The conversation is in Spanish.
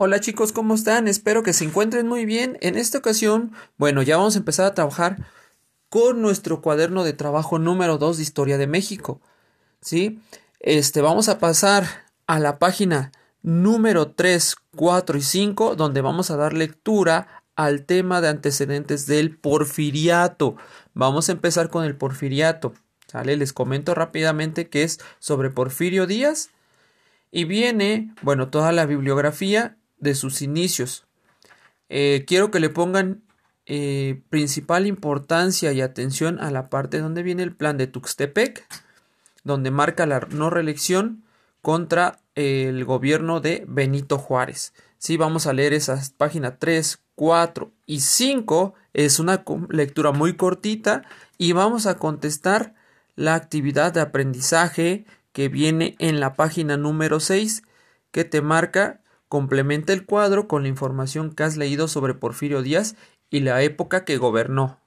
Hola chicos, ¿cómo están? Espero que se encuentren muy bien. En esta ocasión, bueno, ya vamos a empezar a trabajar con nuestro cuaderno de trabajo número 2 de Historia de México. ¿Sí? Este, vamos a pasar a la página número 3, 4 y 5, donde vamos a dar lectura al tema de antecedentes del porfiriato. Vamos a empezar con el porfiriato. ¿Sale? Les comento rápidamente que es sobre Porfirio Díaz y viene, bueno, toda la bibliografía de sus inicios. Eh, quiero que le pongan eh, principal importancia y atención a la parte donde viene el plan de Tuxtepec, donde marca la no reelección contra el gobierno de Benito Juárez. Sí, vamos a leer esas páginas 3, 4 y 5. Es una lectura muy cortita y vamos a contestar la actividad de aprendizaje que viene en la página número 6 que te marca Complementa el cuadro con la información que has leído sobre Porfirio Díaz y la época que gobernó.